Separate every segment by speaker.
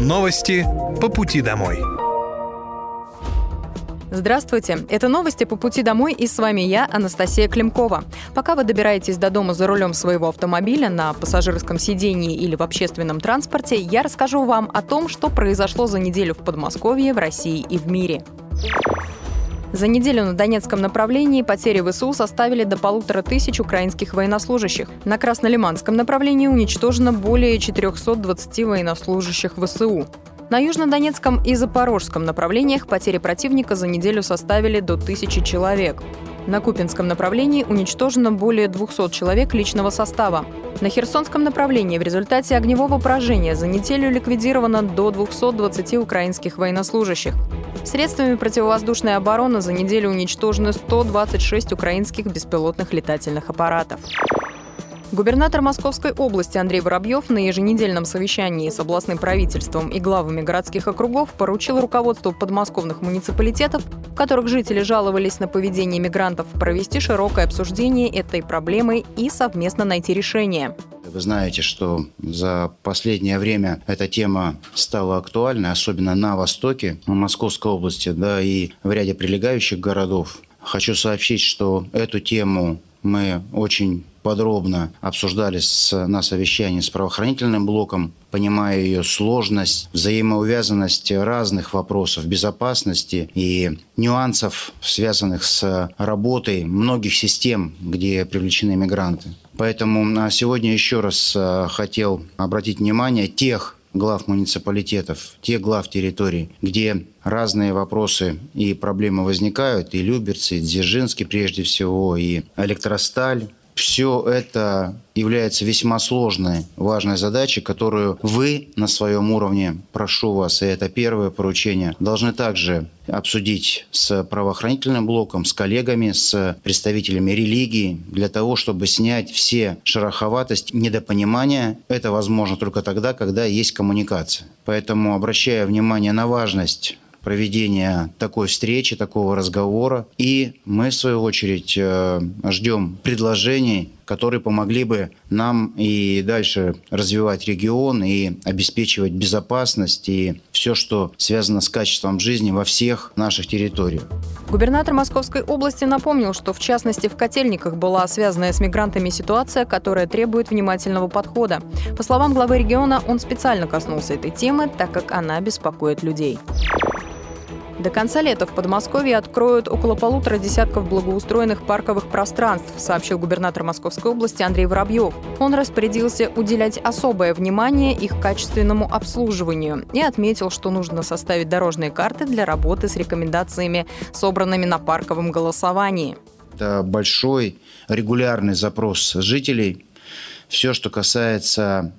Speaker 1: Новости по пути домой.
Speaker 2: Здравствуйте, это новости по пути домой и с вами я, Анастасия Климкова. Пока вы добираетесь до дома за рулем своего автомобиля на пассажирском сидении или в общественном транспорте, я расскажу вам о том, что произошло за неделю в Подмосковье, в России и в мире. За неделю на Донецком направлении потери ВСУ составили до полутора тысяч украинских военнослужащих. На Краснолиманском направлении уничтожено более 420 военнослужащих ВСУ. На Южнодонецком и Запорожском направлениях потери противника за неделю составили до тысячи человек. На Купинском направлении уничтожено более 200 человек личного состава. На Херсонском направлении в результате огневого поражения за неделю ликвидировано до 220 украинских военнослужащих. Средствами противовоздушной обороны за неделю уничтожены 126 украинских беспилотных летательных аппаратов. Губернатор Московской области Андрей Воробьев на еженедельном совещании с областным правительством и главами городских округов поручил руководству подмосковных муниципалитетов, в которых жители жаловались на поведение мигрантов, провести широкое обсуждение этой проблемы и совместно найти решение.
Speaker 3: Вы знаете, что за последнее время эта тема стала актуальной, особенно на востоке Московской области, да и в ряде прилегающих городов. Хочу сообщить, что эту тему мы очень подробно обсуждали с, на совещании с правоохранительным блоком, понимая ее сложность, взаимоувязанность разных вопросов безопасности и нюансов, связанных с работой многих систем, где привлечены мигранты. Поэтому а, сегодня еще раз а, хотел обратить внимание тех глав муниципалитетов, тех глав территорий, где разные вопросы и проблемы возникают, и Люберцы, и Дзержинский прежде всего, и Электросталь, все это является весьма сложной, важной задачей, которую вы на своем уровне, прошу вас, и это первое поручение, должны также обсудить с правоохранительным блоком, с коллегами, с представителями религии, для того, чтобы снять все шероховатости, недопонимания. Это возможно только тогда, когда есть коммуникация. Поэтому, обращая внимание на важность проведения такой встречи, такого разговора. И мы, в свою очередь, э, ждем предложений, которые помогли бы нам и дальше развивать регион и обеспечивать безопасность и все, что связано с качеством жизни во всех наших территориях.
Speaker 2: Губернатор Московской области напомнил, что в частности в Котельниках была связанная с мигрантами ситуация, которая требует внимательного подхода. По словам главы региона, он специально коснулся этой темы, так как она беспокоит людей. До конца лета в Подмосковье откроют около полутора десятков благоустроенных парковых пространств, сообщил губернатор Московской области Андрей Воробьев. Он распорядился уделять особое внимание их качественному обслуживанию и отметил, что нужно составить дорожные карты для работы с рекомендациями, собранными на парковом голосовании.
Speaker 3: Это большой регулярный запрос жителей. Все, что касается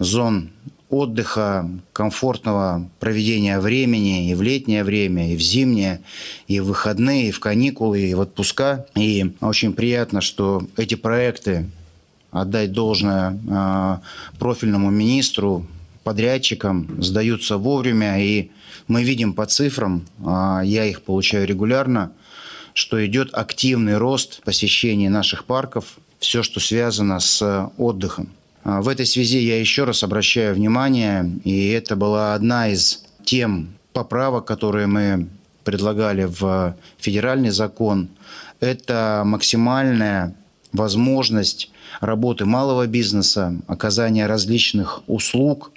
Speaker 3: зон отдыха, комфортного проведения времени и в летнее время, и в зимнее, и в выходные, и в каникулы, и в отпуска. И очень приятно, что эти проекты отдать должное а, профильному министру, подрядчикам, сдаются вовремя. И мы видим по цифрам, а, я их получаю регулярно, что идет активный рост посещения наших парков, все, что связано с отдыхом. А, в этой связи я еще раз обращаю внимание, и это была одна из тем поправок, которые мы предлагали в федеральный закон, это максимальная возможность работы малого бизнеса, оказания различных услуг,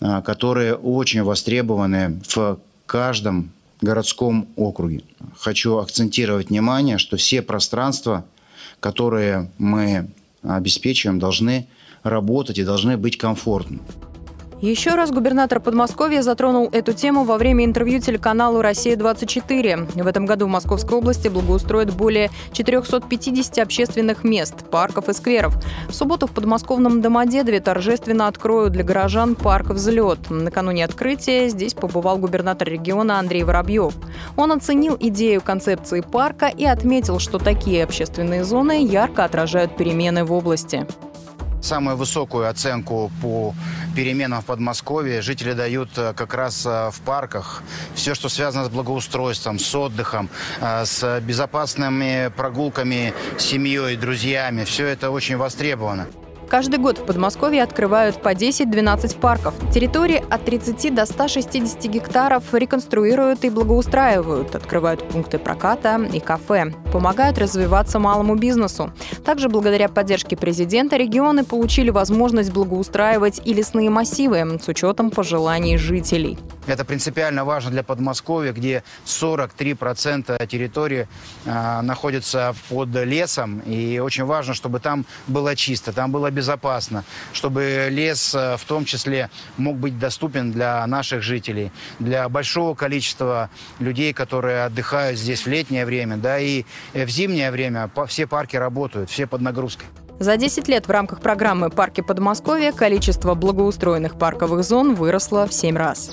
Speaker 3: а, которые очень востребованы в каждом городском округе. Хочу акцентировать внимание, что все пространства, которые мы обеспечиваем, должны работать и должны быть комфортны.
Speaker 2: Еще раз губернатор Подмосковья затронул эту тему во время интервью телеканалу «Россия-24». В этом году в Московской области благоустроят более 450 общественных мест, парков и скверов. В субботу в подмосковном Домодедове торжественно откроют для горожан парк «Взлет». Накануне открытия здесь побывал губернатор региона Андрей Воробьев. Он оценил идею концепции парка и отметил, что такие общественные зоны ярко отражают перемены в области.
Speaker 3: Самую высокую оценку по переменам в Подмосковье жители дают э, как раз э, в парках. Все, что связано с благоустройством, с отдыхом, э, с безопасными прогулками с семьей, друзьями, все это очень востребовано.
Speaker 2: Каждый год в Подмосковье открывают по 10-12 парков. Территории от 30 до 160 гектаров реконструируют и благоустраивают, открывают пункты проката и кафе, помогают развиваться малому бизнесу. Также благодаря поддержке президента регионы получили возможность благоустраивать и лесные массивы с учетом пожеланий жителей.
Speaker 3: Это принципиально важно для Подмосковья, где 43% территории э, находится под лесом. И очень важно, чтобы там было чисто, там было безопасно, чтобы лес э, в том числе мог быть доступен для наших жителей, для большого количества людей, которые отдыхают здесь в летнее время, да, и э, в зимнее время все парки работают, все под нагрузкой.
Speaker 2: За 10 лет в рамках программы «Парки Подмосковья» количество благоустроенных парковых зон выросло в 7 раз.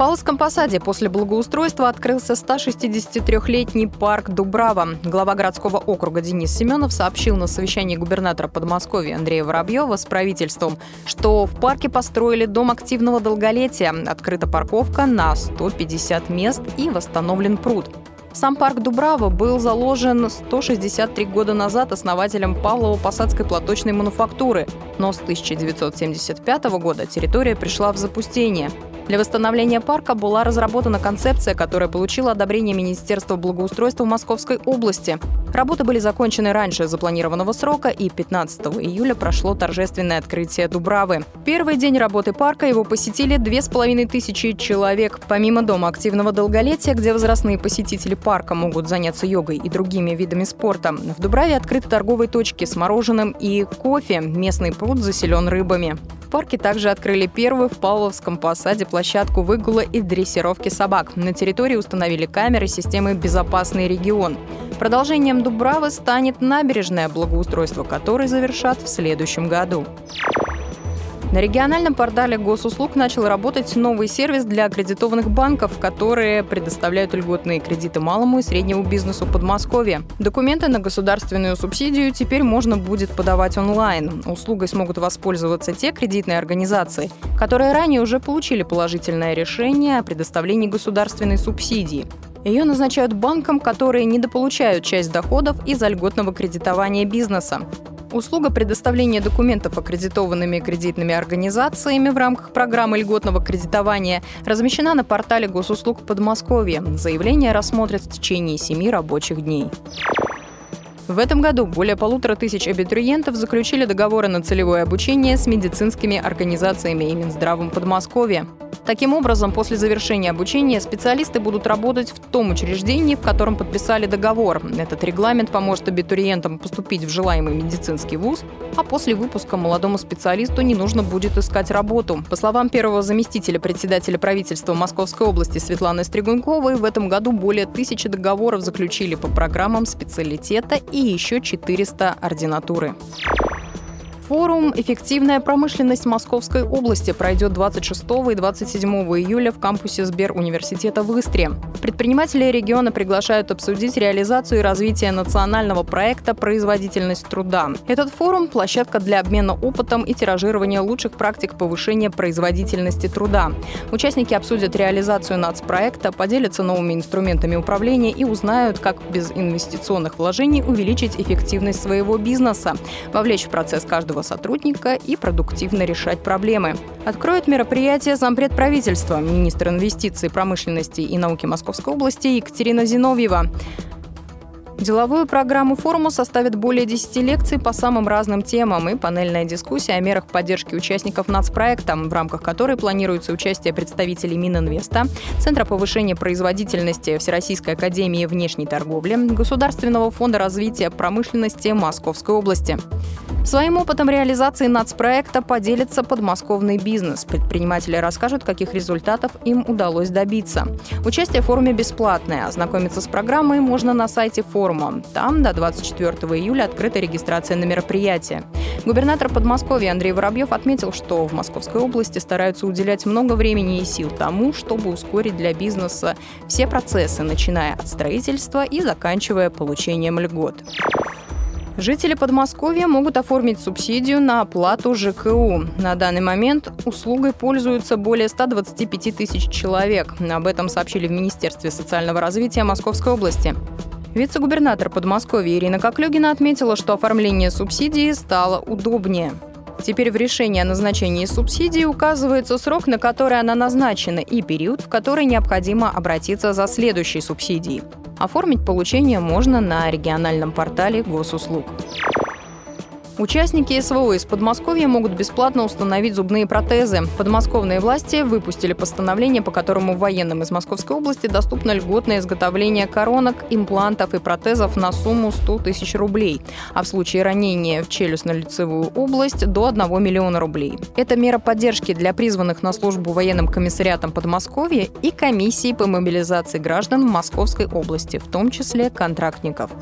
Speaker 2: Павловском посаде после благоустройства открылся 163-летний парк Дубрава. Глава городского округа Денис Семенов сообщил на совещании губернатора Подмосковья Андрея Воробьева с правительством, что в парке построили дом активного долголетия, открыта парковка на 150 мест и восстановлен пруд. Сам парк Дубрава был заложен 163 года назад основателем Павлово-Посадской платочной мануфактуры, но с 1975 года территория пришла в запустение – для восстановления парка была разработана концепция, которая получила одобрение Министерства благоустройства Московской области. Работы были закончены раньше запланированного срока, и 15 июля прошло торжественное открытие Дубравы. Первый день работы парка его посетили две с половиной тысячи человек. Помимо Дома активного долголетия, где возрастные посетители парка могут заняться йогой и другими видами спорта, в Дубраве открыты торговые точки с мороженым и кофе. Местный пруд заселен рыбами парке также открыли первую в Павловском посаде площадку выгула и дрессировки собак. На территории установили камеры системы «Безопасный регион». Продолжением Дубравы станет набережное благоустройство, которое завершат в следующем году. На региональном портале госуслуг начал работать новый сервис для аккредитованных банков, которые предоставляют льготные кредиты малому и среднему бизнесу Подмосковья. Документы на государственную субсидию теперь можно будет подавать онлайн. Услугой смогут воспользоваться те кредитные организации, которые ранее уже получили положительное решение о предоставлении государственной субсидии. Ее назначают банкам, которые недополучают часть доходов из-за льготного кредитования бизнеса. Услуга предоставления документов аккредитованными кредитными организациями в рамках программы льготного кредитования размещена на портале госуслуг Подмосковья. Заявление рассмотрят в течение семи рабочих дней. В этом году более полутора тысяч абитуриентов заключили договоры на целевое обучение с медицинскими организациями и Минздравом Подмосковья. Таким образом, после завершения обучения специалисты будут работать в том учреждении, в котором подписали договор. Этот регламент поможет абитуриентам поступить в желаемый медицинский вуз, а после выпуска молодому специалисту не нужно будет искать работу. По словам первого заместителя председателя правительства Московской области Светланы Стригуньковой, в этом году более тысячи договоров заключили по программам специалитета и еще 400 ординатуры. Форум «Эффективная промышленность Московской области» пройдет 26 и 27 июля в кампусе Сбер университета в Истре. Предприниматели региона приглашают обсудить реализацию и развитие национального проекта «Производительность труда». Этот форум – площадка для обмена опытом и тиражирования лучших практик повышения производительности труда. Участники обсудят реализацию нацпроекта, поделятся новыми инструментами управления и узнают, как без инвестиционных вложений увеличить эффективность своего бизнеса, вовлечь в процесс каждого каждого сотрудника и продуктивно решать проблемы. Откроет мероприятие зампред правительства, министр инвестиций, промышленности и науки Московской области Екатерина Зиновьева. Деловую программу форума составит более 10 лекций по самым разным темам и панельная дискуссия о мерах поддержки участников нацпроекта, в рамках которой планируется участие представителей Мининвеста, Центра повышения производительности Всероссийской академии внешней торговли, Государственного фонда развития промышленности Московской области. Своим опытом реализации нацпроекта поделится подмосковный бизнес. Предприниматели расскажут, каких результатов им удалось добиться. Участие в форуме бесплатное. Ознакомиться с программой можно на сайте форума. Там до 24 июля открыта регистрация на мероприятие. Губернатор Подмосковья Андрей Воробьев отметил, что в Московской области стараются уделять много времени и сил тому, чтобы ускорить для бизнеса все процессы, начиная от строительства и заканчивая получением льгот. Жители Подмосковья могут оформить субсидию на оплату ЖКУ. На данный момент услугой пользуются более 125 тысяч человек. Об этом сообщили в Министерстве социального развития Московской области. Вице-губернатор Подмосковья Ирина Коклюгина отметила, что оформление субсидии стало удобнее. Теперь в решении о назначении субсидии указывается срок, на который она назначена, и период, в который необходимо обратиться за следующей субсидией. Оформить получение можно на региональном портале госуслуг. Участники СВО из Подмосковья могут бесплатно установить зубные протезы. Подмосковные власти выпустили постановление, по которому военным из Московской области доступно льготное изготовление коронок, имплантов и протезов на сумму 100 тысяч рублей, а в случае ранения в челюстно-лицевую область до 1 миллиона рублей. Это мера поддержки для призванных на службу военным комиссариатом Подмосковья и комиссии по мобилизации граждан Московской области, в том числе контрактников.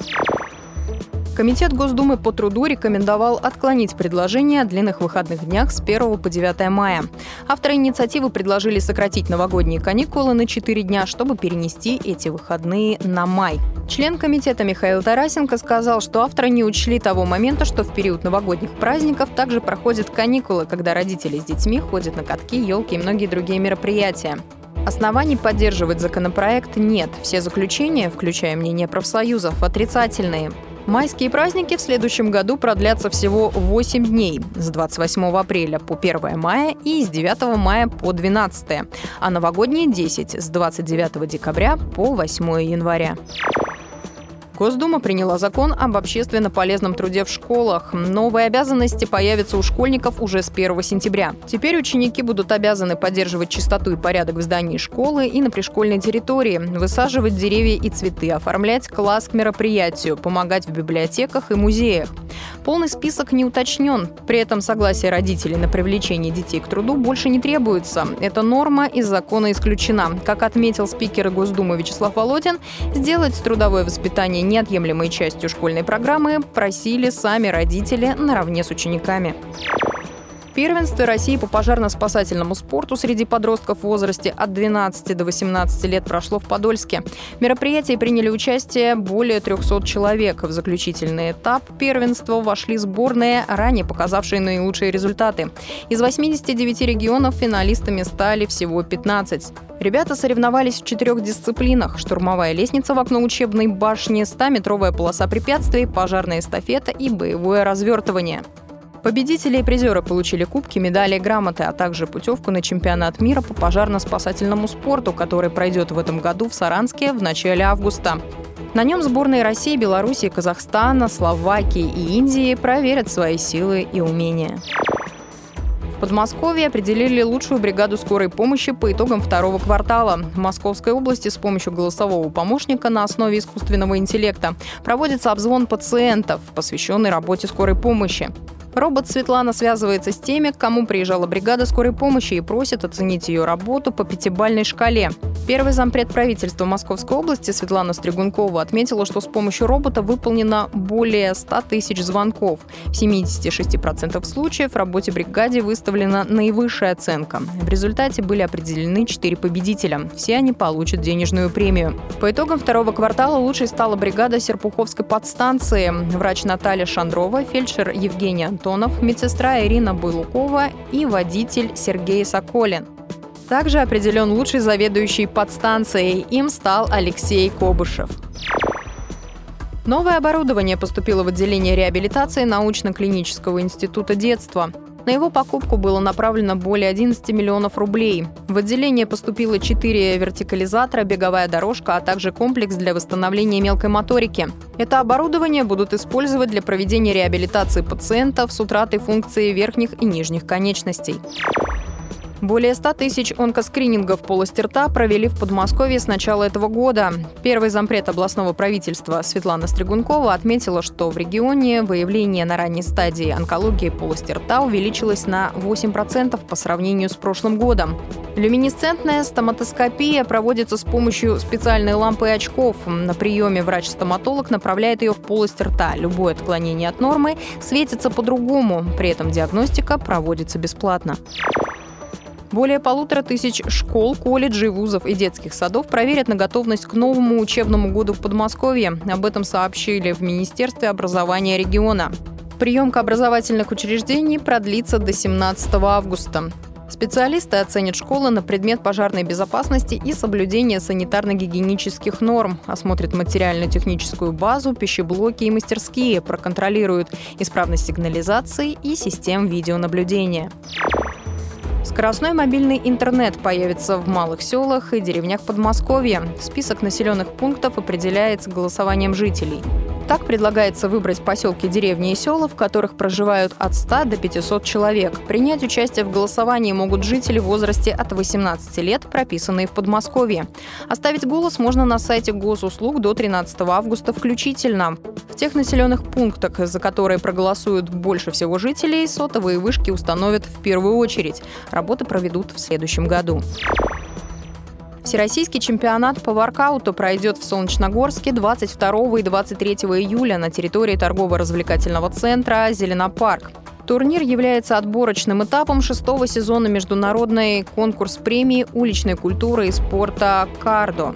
Speaker 2: Комитет Госдумы по труду рекомендовал отклонить предложение о длинных выходных днях с 1 по 9 мая. Авторы инициативы предложили сократить новогодние каникулы на 4 дня, чтобы перенести эти выходные на май. Член комитета Михаил Тарасенко сказал, что авторы не учли того момента, что в период новогодних праздников также проходят каникулы, когда родители с детьми ходят на катки, елки и многие другие мероприятия. Оснований поддерживать законопроект нет. Все заключения, включая мнение профсоюзов, отрицательные. Майские праздники в следующем году продлятся всего 8 дней. С 28 апреля по 1 мая и с 9 мая по 12, а новогодние 10 с 29 декабря по 8 января. Госдума приняла закон об общественно полезном труде в школах. Новые обязанности появятся у школьников уже с 1 сентября. Теперь ученики будут обязаны поддерживать чистоту и порядок в здании школы и на пришкольной территории, высаживать деревья и цветы, оформлять класс к мероприятию, помогать в библиотеках и музеях. Полный список не уточнен. При этом согласие родителей на привлечение детей к труду больше не требуется. Эта норма из закона исключена. Как отметил спикер Госдумы Вячеслав Володин, сделать трудовое воспитание неотъемлемой частью школьной программы просили сами родители наравне с учениками первенстве России по пожарно-спасательному спорту среди подростков в возрасте от 12 до 18 лет прошло в Подольске. В мероприятии приняли участие более 300 человек. В заключительный этап первенства вошли сборные, ранее показавшие наилучшие результаты. Из 89 регионов финалистами стали всего 15. Ребята соревновались в четырех дисциплинах. Штурмовая лестница в окно учебной башни, 100-метровая полоса препятствий, пожарная эстафета и боевое развертывание. Победители и призеры получили кубки, медали и грамоты, а также путевку на чемпионат мира по пожарно-спасательному спорту, который пройдет в этом году в Саранске в начале августа. На нем сборные России, Беларуси, Казахстана, Словакии и Индии проверят свои силы и умения. В Подмосковье определили лучшую бригаду скорой помощи по итогам второго квартала. В Московской области с помощью голосового помощника на основе искусственного интеллекта проводится обзвон пациентов, посвященный работе скорой помощи. Робот Светлана связывается с теми, к кому приезжала бригада скорой помощи и просит оценить ее работу по пятибальной шкале. Первый зампред правительства Московской области Светлана Стригункова отметила, что с помощью робота выполнено более 100 тысяч звонков. В 76% случаев работе бригаде выставлена наивысшая оценка. В результате были определены 4 победителя. Все они получат денежную премию. По итогам второго квартала лучшей стала бригада Серпуховской подстанции. Врач Наталья Шандрова, фельдшер Евгений Антонов, медсестра Ирина Буйлукова и водитель Сергей Соколин. Также определен лучший заведующий подстанцией. Им стал Алексей Кобышев. Новое оборудование поступило в отделение реабилитации научно-клинического института детства. На его покупку было направлено более 11 миллионов рублей. В отделение поступило 4 вертикализатора, беговая дорожка, а также комплекс для восстановления мелкой моторики. Это оборудование будут использовать для проведения реабилитации пациентов с утратой функции верхних и нижних конечностей. Более 100 тысяч онкоскринингов полости рта провели в Подмосковье с начала этого года. Первый зампред областного правительства Светлана Стригункова отметила, что в регионе выявление на ранней стадии онкологии полости рта увеличилось на 8% по сравнению с прошлым годом. Люминесцентная стоматоскопия проводится с помощью специальной лампы и очков. На приеме врач-стоматолог направляет ее в полость рта. Любое отклонение от нормы светится по-другому. При этом диагностика проводится бесплатно. Более полутора тысяч школ, колледжей, вузов и детских садов проверят на готовность к новому учебному году в Подмосковье. Об этом сообщили в Министерстве образования региона. Приемка образовательных учреждений продлится до 17 августа. Специалисты оценят школы на предмет пожарной безопасности и соблюдения санитарно-гигиенических норм, осмотрят материально-техническую базу, пищеблоки и мастерские, проконтролируют исправность сигнализации и систем видеонаблюдения. Скоростной мобильный интернет появится в малых селах и деревнях Подмосковья. Список населенных пунктов определяется голосованием жителей. Так предлагается выбрать поселки, деревни и села, в которых проживают от 100 до 500 человек. Принять участие в голосовании могут жители в возрасте от 18 лет, прописанные в Подмосковье. Оставить голос можно на сайте госуслуг до 13 августа включительно. В тех населенных пунктах, за которые проголосуют больше всего жителей, сотовые вышки установят в первую очередь. Работы проведут в следующем году. Всероссийский чемпионат по воркауту пройдет в Солнечногорске 22 и 23 июля на территории торгово-развлекательного центра «Зеленопарк». Турнир является отборочным этапом шестого сезона международной конкурс премии уличной культуры и спорта «Кардо».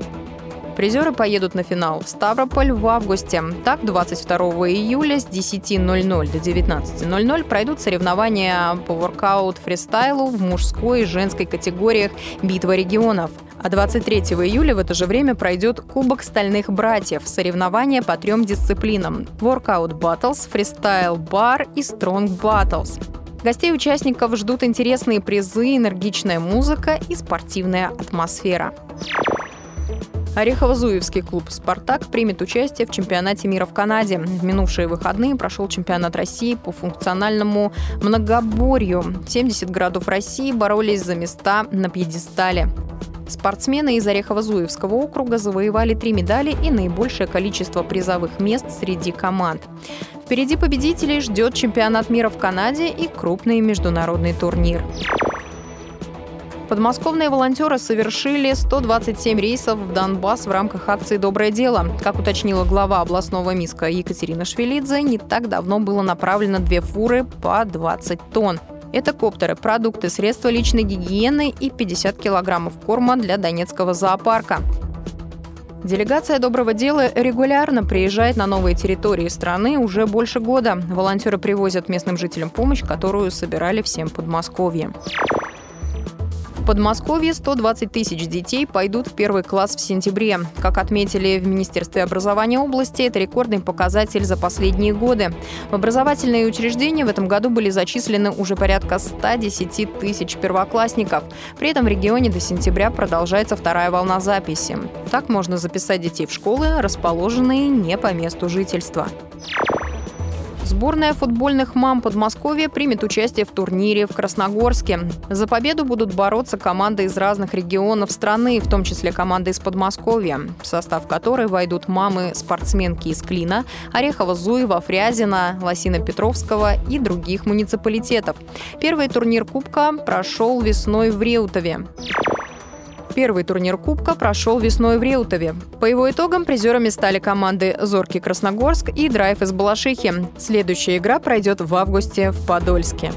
Speaker 2: Призеры поедут на финал в Ставрополь в августе. Так, 22 июля с 10.00 до 19.00 пройдут соревнования по воркаут-фристайлу в мужской и женской категориях «Битва регионов». А 23 июля в это же время пройдет Кубок стальных братьев, соревнования по трем дисциплинам – Workout Battles, Freestyle Bar и Strong Battles. Гостей участников ждут интересные призы, энергичная музыка и спортивная атмосфера. Орехово-Зуевский клуб «Спартак» примет участие в чемпионате мира в Канаде. В минувшие выходные прошел чемпионат России по функциональному многоборью. 70 городов России боролись за места на пьедестале. Спортсмены из Орехово-Зуевского округа завоевали три медали и наибольшее количество призовых мест среди команд. Впереди победителей ждет чемпионат мира в Канаде и крупный международный турнир. Подмосковные волонтеры совершили 127 рейсов в Донбасс в рамках акции «Доброе дело». Как уточнила глава областного МИСКа Екатерина Швелидзе, не так давно было направлено две фуры по 20 тонн. Это коптеры, продукты, средства личной гигиены и 50 килограммов корма для Донецкого зоопарка. Делегация доброго дела регулярно приезжает на новые территории страны уже больше года. Волонтеры привозят местным жителям помощь, которую собирали всем Подмосковье. В Подмосковье 120 тысяч детей пойдут в первый класс в сентябре. Как отметили в Министерстве образования области, это рекордный показатель за последние годы. В образовательные учреждения в этом году были зачислены уже порядка 110 тысяч первоклассников. При этом в регионе до сентября продолжается вторая волна записи. Так можно записать детей в школы, расположенные не по месту жительства. Сборная футбольных мам Подмосковья примет участие в турнире в Красногорске. За победу будут бороться команды из разных регионов страны, в том числе команды из Подмосковья, в состав которой войдут мамы-спортсменки из Клина, Орехова-Зуева, Фрязина, Лосина-Петровского и других муниципалитетов. Первый турнир Кубка прошел весной в Реутове. Первый турнир Кубка прошел весной в Реутове. По его итогам призерами стали команды «Зоркий Красногорск» и «Драйв» из Балашихи. Следующая игра пройдет в августе в Подольске.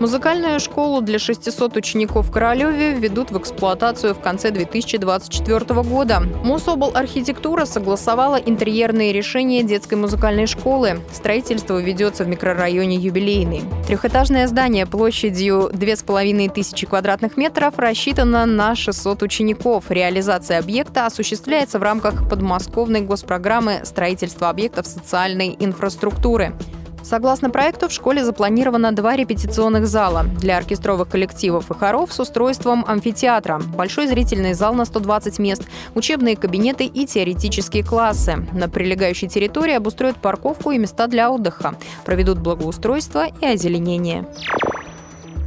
Speaker 2: Музыкальную школу для 600 учеников в Королеве введут в эксплуатацию в конце 2024 года. Мособл архитектура согласовала интерьерные решения детской музыкальной школы. Строительство ведется в микрорайоне Юбилейный. Трехэтажное здание площадью 2500 квадратных метров рассчитано на 600 учеников. Реализация объекта осуществляется в рамках подмосковной госпрограммы строительства объектов социальной инфраструктуры. Согласно проекту, в школе запланировано два репетиционных зала для оркестровых коллективов и хоров с устройством амфитеатра, большой зрительный зал на 120 мест, учебные кабинеты и теоретические классы. На прилегающей территории обустроят парковку и места для отдыха, проведут благоустройство и озеленение.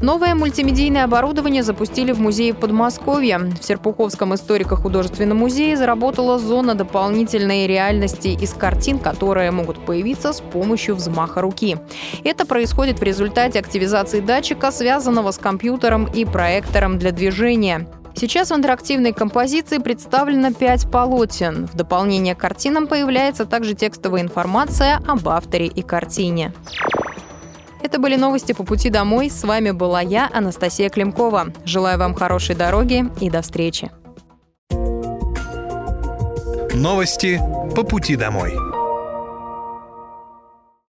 Speaker 2: Новое мультимедийное оборудование запустили в музее Подмосковья. В Серпуховском историко-художественном музее заработала зона дополнительной реальности из картин, которые могут появиться с помощью взмаха руки. Это происходит в результате активизации датчика, связанного с компьютером и проектором для движения. Сейчас в интерактивной композиции представлено пять полотен. В дополнение к картинам появляется также текстовая информация об авторе и картине. Это были новости по пути домой. С вами была я, Анастасия Климкова. Желаю вам хорошей дороги и до встречи.
Speaker 1: Новости по пути домой.